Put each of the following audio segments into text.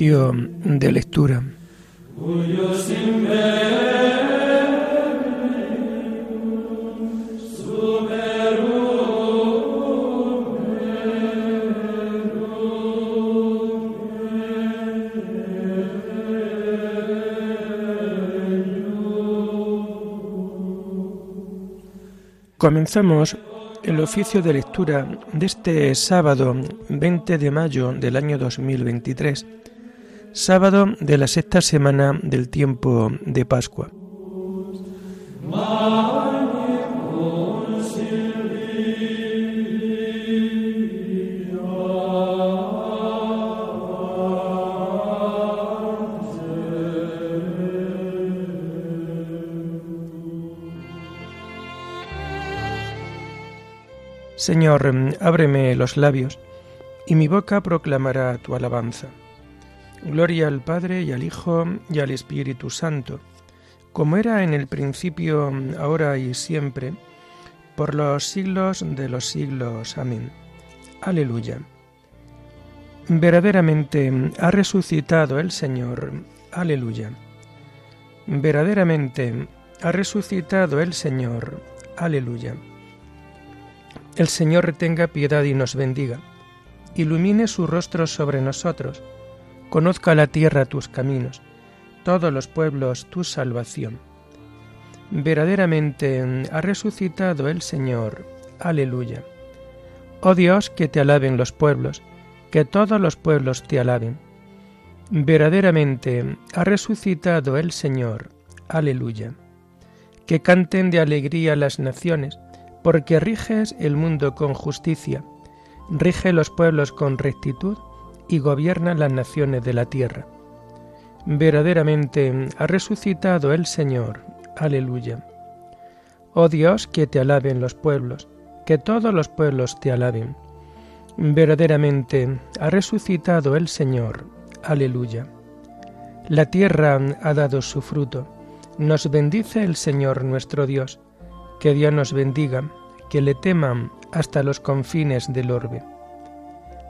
De lectura. Comenzamos el oficio de lectura de este sábado 20 de mayo del año 2023, sábado de la sexta semana del tiempo de Pascua. Señor, ábreme los labios, y mi boca proclamará tu alabanza. Gloria al Padre y al Hijo y al Espíritu Santo, como era en el principio, ahora y siempre, por los siglos de los siglos. Amén. Aleluya. Verdaderamente ha resucitado el Señor. Aleluya. Verdaderamente ha resucitado el Señor. Aleluya. El Señor tenga piedad y nos bendiga. Ilumine su rostro sobre nosotros. Conozca la tierra tus caminos, todos los pueblos tu salvación. Verdaderamente ha resucitado el Señor. Aleluya. Oh Dios, que te alaben los pueblos, que todos los pueblos te alaben. Verdaderamente ha resucitado el Señor. Aleluya. Que canten de alegría las naciones, porque riges el mundo con justicia, rige los pueblos con rectitud y gobierna las naciones de la tierra. Verdaderamente ha resucitado el Señor. Aleluya. Oh Dios, que te alaben los pueblos, que todos los pueblos te alaben. Verdaderamente ha resucitado el Señor. Aleluya. La tierra ha dado su fruto. Nos bendice el Señor nuestro Dios que Dios nos bendiga, que le teman hasta los confines del orbe.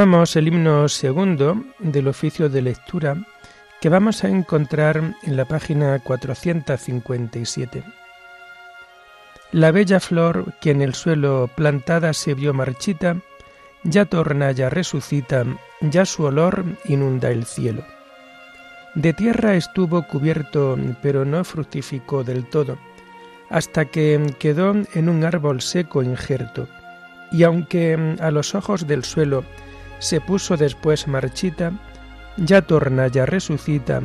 El himno segundo del oficio de lectura que vamos a encontrar en la página 457. La bella flor que en el suelo plantada se vio marchita, ya torna, ya resucita, ya su olor inunda el cielo. De tierra estuvo cubierto, pero no fructificó del todo, hasta que quedó en un árbol seco injerto, y aunque a los ojos del suelo se puso después marchita, ya torna, ya resucita,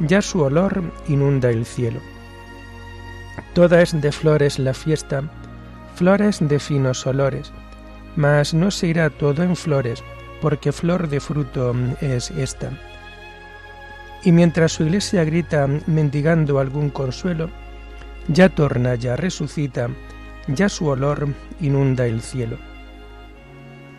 ya su olor inunda el cielo. Toda es de flores la fiesta, flores de finos olores, mas no se irá todo en flores, porque flor de fruto es esta. Y mientras su iglesia grita mendigando algún consuelo, ya torna, ya resucita, ya su olor inunda el cielo.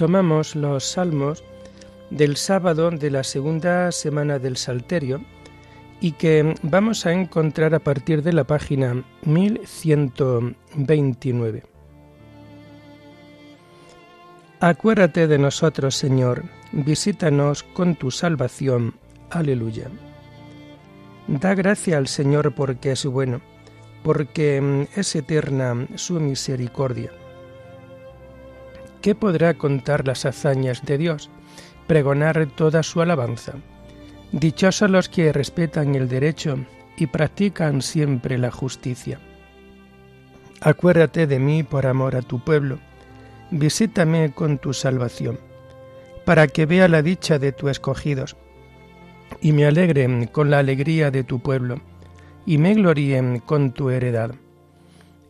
Tomamos los salmos del sábado de la segunda semana del Salterio y que vamos a encontrar a partir de la página 1129. Acuérdate de nosotros, Señor, visítanos con tu salvación. Aleluya. Da gracia al Señor porque es bueno, porque es eterna su misericordia ¿Qué podrá contar las hazañas de Dios? Pregonar toda su alabanza. Dichosos los que respetan el derecho y practican siempre la justicia. Acuérdate de mí por amor a tu pueblo. Visítame con tu salvación, para que vea la dicha de tus escogidos, y me alegre con la alegría de tu pueblo, y me gloríe con tu heredad.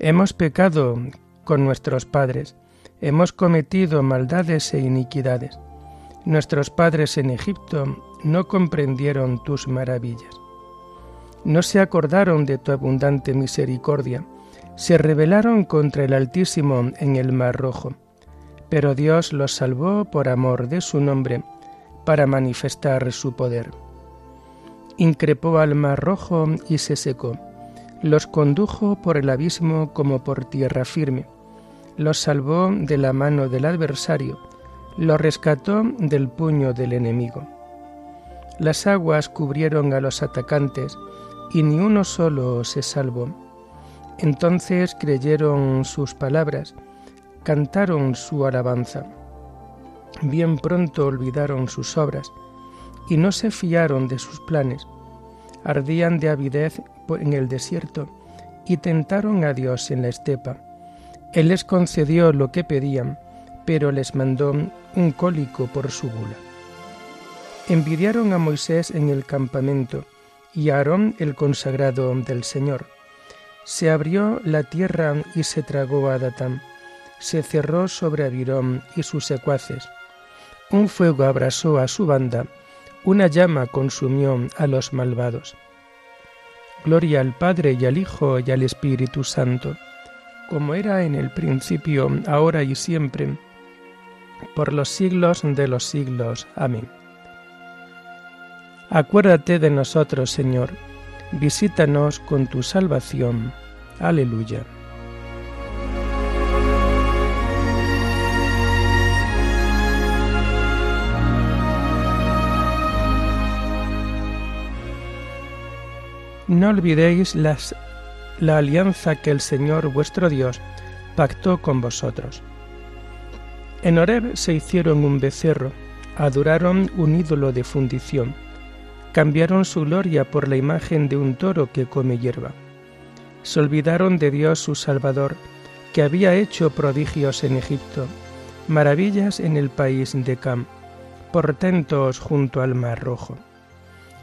Hemos pecado con nuestros padres, hemos cometido maldades e iniquidades. Nuestros padres en Egipto no comprendieron tus maravillas. No se acordaron de tu abundante misericordia, se rebelaron contra el Altísimo en el Mar Rojo. Pero Dios los salvó por amor de su nombre, para manifestar su poder. Increpó al Mar Rojo y se secó. Los condujo por el abismo como por tierra firme. Los salvó de la mano del adversario. Los rescató del puño del enemigo. Las aguas cubrieron a los atacantes y ni uno solo se salvó. Entonces creyeron sus palabras, cantaron su alabanza. Bien pronto olvidaron sus obras y no se fiaron de sus planes. Ardían de avidez en el desierto y tentaron a Dios en la estepa. Él les concedió lo que pedían, pero les mandó un cólico por su gula. Envidiaron a Moisés en el campamento y a Aarón el consagrado del Señor. Se abrió la tierra y se tragó a Datán. Se cerró sobre Abirón y sus secuaces. Un fuego abrasó a su banda, una llama consumió a los malvados. Gloria al Padre y al Hijo y al Espíritu Santo, como era en el principio, ahora y siempre, por los siglos de los siglos. Amén. Acuérdate de nosotros, Señor, visítanos con tu salvación. Aleluya. No olvidéis las, la alianza que el Señor vuestro Dios pactó con vosotros. En Horeb se hicieron un becerro, adoraron un ídolo de fundición cambiaron su gloria por la imagen de un toro que come hierba. Se olvidaron de Dios su Salvador, que había hecho prodigios en Egipto, maravillas en el país de Cam, portentos junto al Mar Rojo.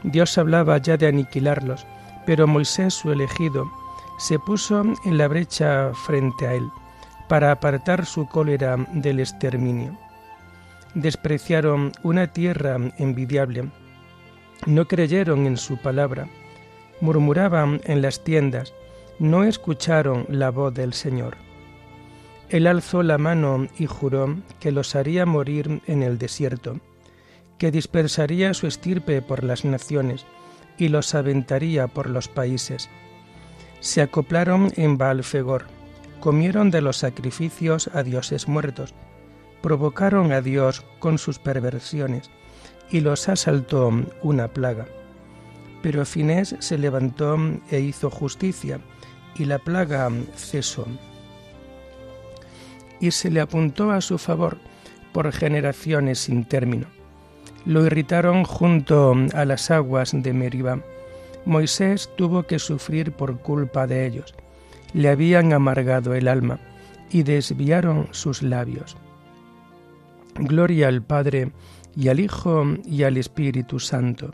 Dios hablaba ya de aniquilarlos, pero Moisés, su elegido, se puso en la brecha frente a él, para apartar su cólera del exterminio. Despreciaron una tierra envidiable, no creyeron en su palabra, murmuraban en las tiendas, no escucharon la voz del Señor. Él alzó la mano y juró que los haría morir en el desierto, que dispersaría su estirpe por las naciones y los aventaría por los países. Se acoplaron en Baalfegor, comieron de los sacrificios a dioses muertos, provocaron a Dios con sus perversiones, y los asaltó una plaga. Pero Finés se levantó e hizo justicia, y la plaga cesó. Y se le apuntó a su favor por generaciones sin término. Lo irritaron junto a las aguas de Meribá. Moisés tuvo que sufrir por culpa de ellos. Le habían amargado el alma y desviaron sus labios. Gloria al Padre, y al Hijo y al Espíritu Santo,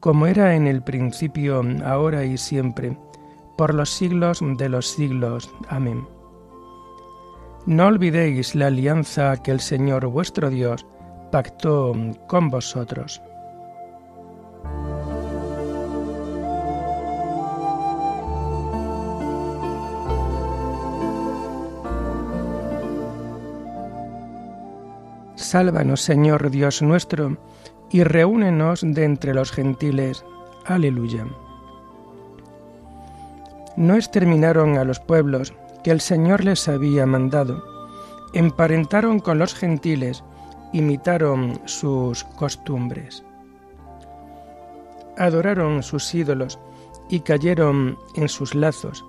como era en el principio, ahora y siempre, por los siglos de los siglos. Amén. No olvidéis la alianza que el Señor vuestro Dios pactó con vosotros. Sálvanos, Señor Dios nuestro, y reúnenos de entre los gentiles. Aleluya. No exterminaron a los pueblos que el Señor les había mandado, emparentaron con los gentiles, imitaron sus costumbres. Adoraron sus ídolos y cayeron en sus lazos,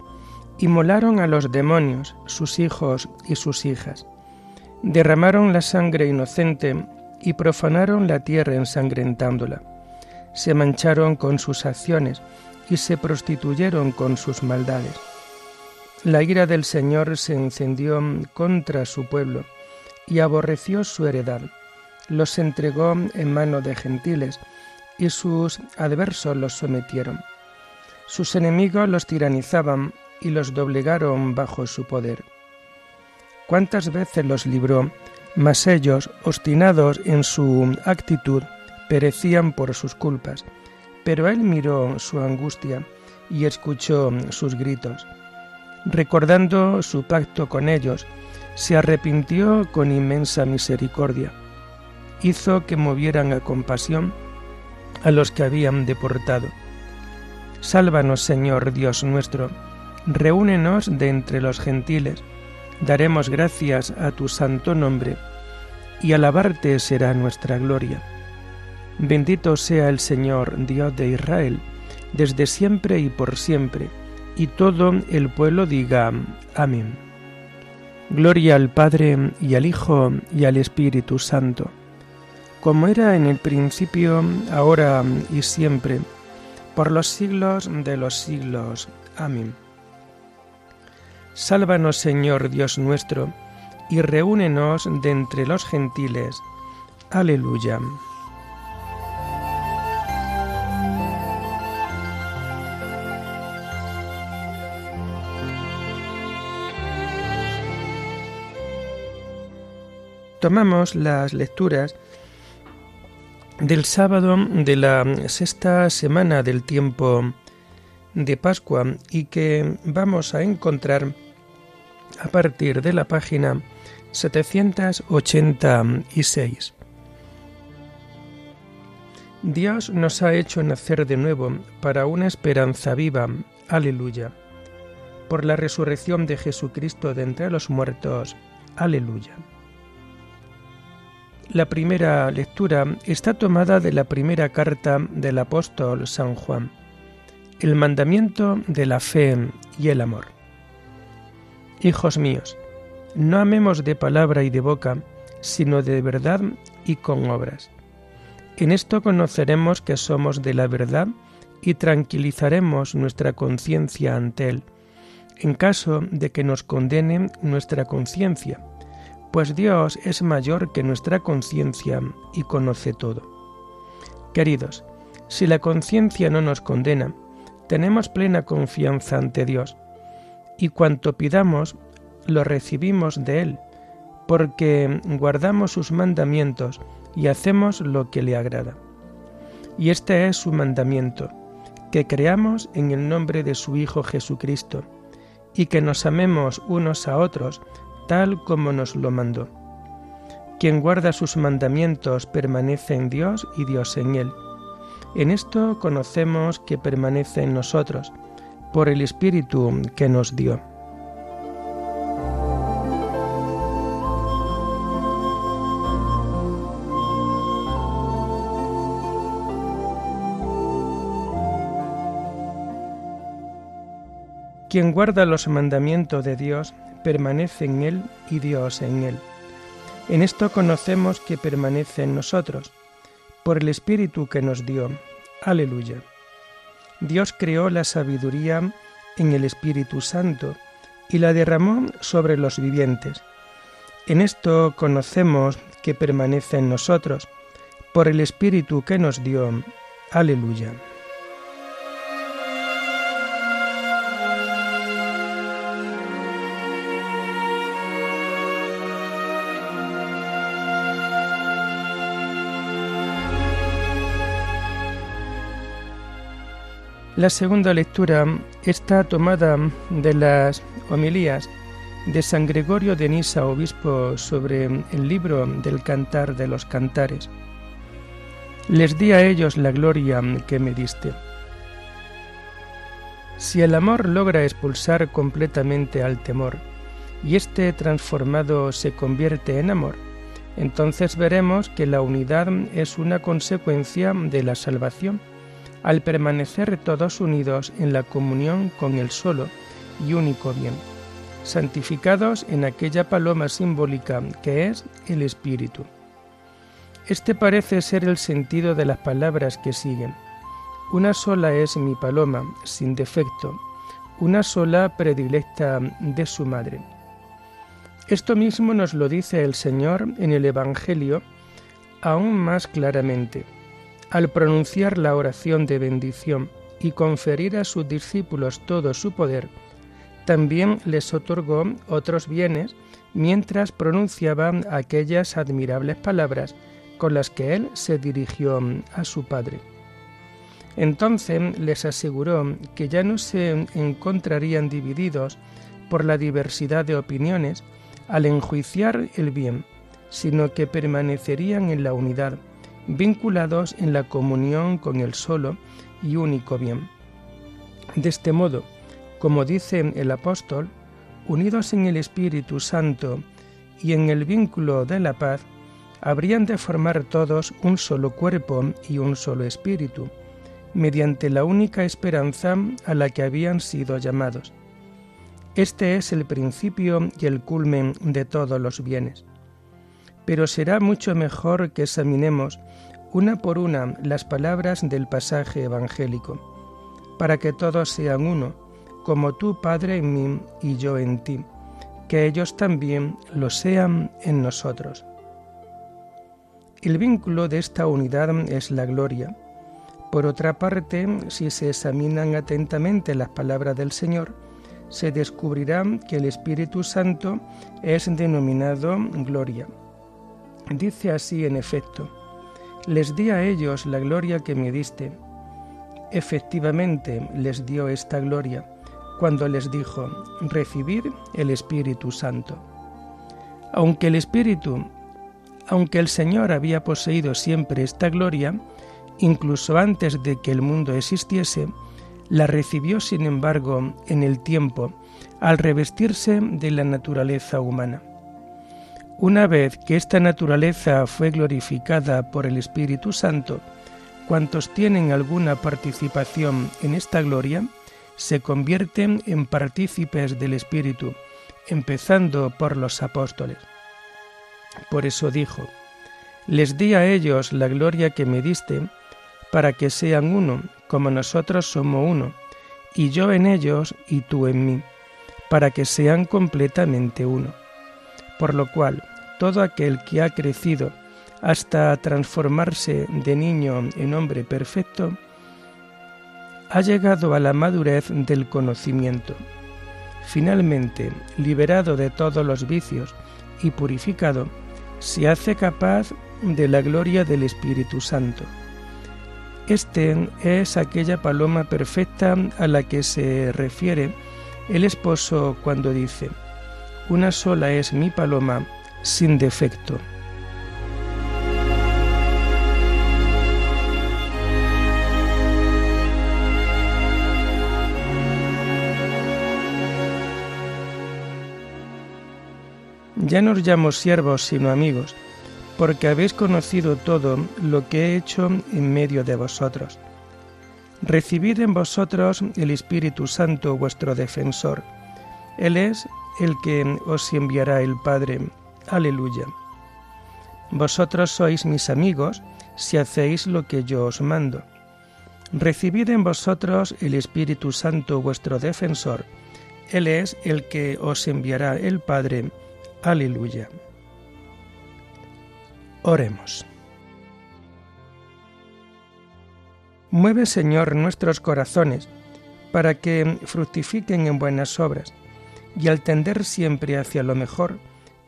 y molaron a los demonios, sus hijos y sus hijas Derramaron la sangre inocente y profanaron la tierra ensangrentándola. Se mancharon con sus acciones y se prostituyeron con sus maldades. La ira del Señor se encendió contra su pueblo y aborreció su heredad. Los entregó en mano de gentiles y sus adversos los sometieron. Sus enemigos los tiranizaban y los doblegaron bajo su poder. ¿Cuántas veces los libró? Mas ellos, obstinados en su actitud, perecían por sus culpas. Pero él miró su angustia y escuchó sus gritos. Recordando su pacto con ellos, se arrepintió con inmensa misericordia. Hizo que movieran a compasión a los que habían deportado. Sálvanos, Señor Dios nuestro, reúnenos de entre los gentiles, daremos gracias a tu santo nombre, y alabarte será nuestra gloria. Bendito sea el Señor, Dios de Israel, desde siempre y por siempre, y todo el pueblo diga Amén. Gloria al Padre y al Hijo y al Espíritu Santo, como era en el principio, ahora y siempre, por los siglos de los siglos. Amén. Sálvanos, Señor Dios nuestro, y reúnenos de entre los gentiles. Aleluya. Tomamos las lecturas del sábado de la sexta semana del tiempo de Pascua y que vamos a encontrar a partir de la página 786. Dios nos ha hecho nacer de nuevo para una esperanza viva. Aleluya. Por la resurrección de Jesucristo de entre los muertos. Aleluya. La primera lectura está tomada de la primera carta del apóstol San Juan el mandamiento de la fe y el amor. Hijos míos, no amemos de palabra y de boca, sino de verdad y con obras. En esto conoceremos que somos de la verdad y tranquilizaremos nuestra conciencia ante Él, en caso de que nos condene nuestra conciencia, pues Dios es mayor que nuestra conciencia y conoce todo. Queridos, si la conciencia no nos condena, tenemos plena confianza ante Dios y cuanto pidamos lo recibimos de Él, porque guardamos sus mandamientos y hacemos lo que le agrada. Y este es su mandamiento, que creamos en el nombre de su Hijo Jesucristo, y que nos amemos unos a otros tal como nos lo mandó. Quien guarda sus mandamientos permanece en Dios y Dios en él en esto conocemos que permanece en nosotros, por el Espíritu que nos dio. Quien guarda los mandamientos de Dios permanece en Él y Dios en Él. En esto conocemos que permanece en nosotros, por el Espíritu que nos dio. Aleluya. Dios creó la sabiduría en el Espíritu Santo y la derramó sobre los vivientes. En esto conocemos que permanece en nosotros, por el Espíritu que nos dio. Aleluya. La segunda lectura está tomada de las homilías de San Gregorio de Nisa, obispo, sobre el libro del Cantar de los Cantares. Les di a ellos la gloria que me diste. Si el amor logra expulsar completamente al temor, y este transformado se convierte en amor, entonces veremos que la unidad es una consecuencia de la salvación al permanecer todos unidos en la comunión con el solo y único bien. santificados en aquella paloma simbólica que es el Espíritu. Este parece ser el sentido de las palabras que siguen. Una sola es mi paloma, sin defecto, una sola predilecta de su madre. Esto mismo nos lo dice el Señor en el Evangelio aún más claramente, al pronunciar la oración de bendición y conferir a sus discípulos todo su poder, también les otorgó otros bienes mientras pronunciaban aquellas admirables palabras con las que él se dirigió a su Padre. Entonces les aseguró que ya no se encontrarían divididos por la diversidad de opiniones al enjuiciar el bien, sino que permanecerían en la unidad, vinculados en la comunión con el solo y único bien. De este modo, como dice el apóstol, unidos en el Espíritu Santo y en el vínculo de la paz, habrían de formar todos un solo cuerpo y un solo espíritu, mediante la única esperanza a la que habían sido llamados. Este es el principio y el culmen de todos los bienes. Pero será mucho mejor que examinemos una por una las palabras del pasaje evangélico, para que todos sean uno, como tú, Padre, en mí y yo en ti, que ellos también lo sean en nosotros. El vínculo de esta unidad es la gloria. Por otra parte, si se examinan atentamente las palabras del Señor, se descubrirá que el Espíritu Santo es denominado gloria. Dice así en efecto, les di a ellos la gloria que me diste. Efectivamente les dio esta gloria cuando les dijo, recibid el Espíritu Santo. Aunque el Espíritu, aunque el Señor había poseído siempre esta gloria, incluso antes de que el mundo existiese, la recibió sin embargo en el tiempo al revestirse de la naturaleza humana. Una vez que esta naturaleza fue glorificada por el Espíritu Santo, cuantos tienen alguna participación en esta gloria, se convierten en partícipes del Espíritu, empezando por los apóstoles. Por eso dijo, les di a ellos la gloria que me diste, para que sean uno, como nosotros somos uno, y yo en ellos y tú en mí, para que sean completamente uno. Por lo cual, todo aquel que ha crecido hasta transformarse de niño en hombre perfecto, ha llegado a la madurez del conocimiento. Finalmente, liberado de todos los vicios y purificado, se hace capaz de la gloria del Espíritu Santo. Este es aquella paloma perfecta a la que se refiere el esposo cuando dice, Una sola es mi paloma sin defecto. Ya no os llamo siervos, sino amigos, porque habéis conocido todo lo que he hecho en medio de vosotros. Recibid en vosotros el Espíritu Santo, vuestro defensor. Él es el que os enviará el Padre. Aleluya. Vosotros sois mis amigos si hacéis lo que yo os mando. Recibid en vosotros el Espíritu Santo, vuestro defensor. Él es el que os enviará el Padre. Aleluya. Oremos. Mueve, Señor, nuestros corazones para que fructifiquen en buenas obras, y al tender siempre hacia lo mejor,